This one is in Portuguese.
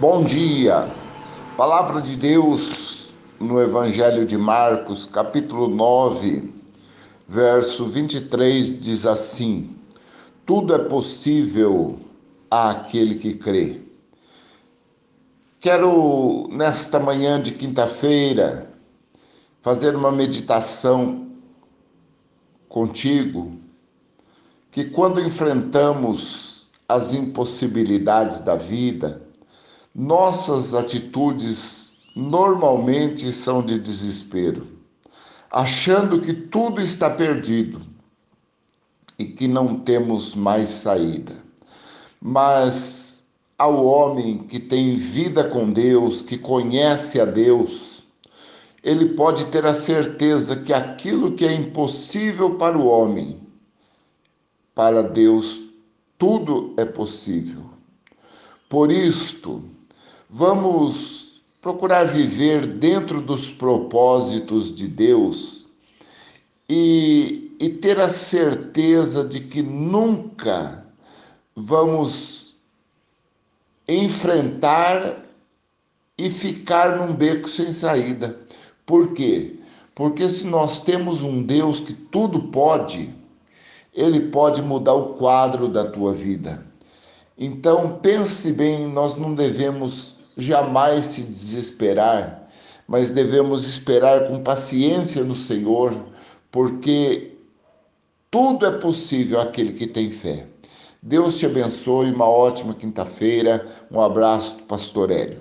Bom dia. Palavra de Deus no Evangelho de Marcos, capítulo 9, verso 23 diz assim: Tudo é possível àquele que crê. Quero nesta manhã de quinta-feira fazer uma meditação contigo que quando enfrentamos as impossibilidades da vida, nossas atitudes normalmente são de desespero, achando que tudo está perdido e que não temos mais saída. Mas ao homem que tem vida com Deus, que conhece a Deus, ele pode ter a certeza que aquilo que é impossível para o homem, para Deus tudo é possível. Por isto, Vamos procurar viver dentro dos propósitos de Deus e, e ter a certeza de que nunca vamos enfrentar e ficar num beco sem saída. Por quê? Porque se nós temos um Deus que tudo pode, ele pode mudar o quadro da tua vida. Então, pense bem, nós não devemos jamais se desesperar, mas devemos esperar com paciência no Senhor, porque tudo é possível àquele que tem fé. Deus te abençoe, uma ótima quinta-feira. Um abraço do Pastor Hélio.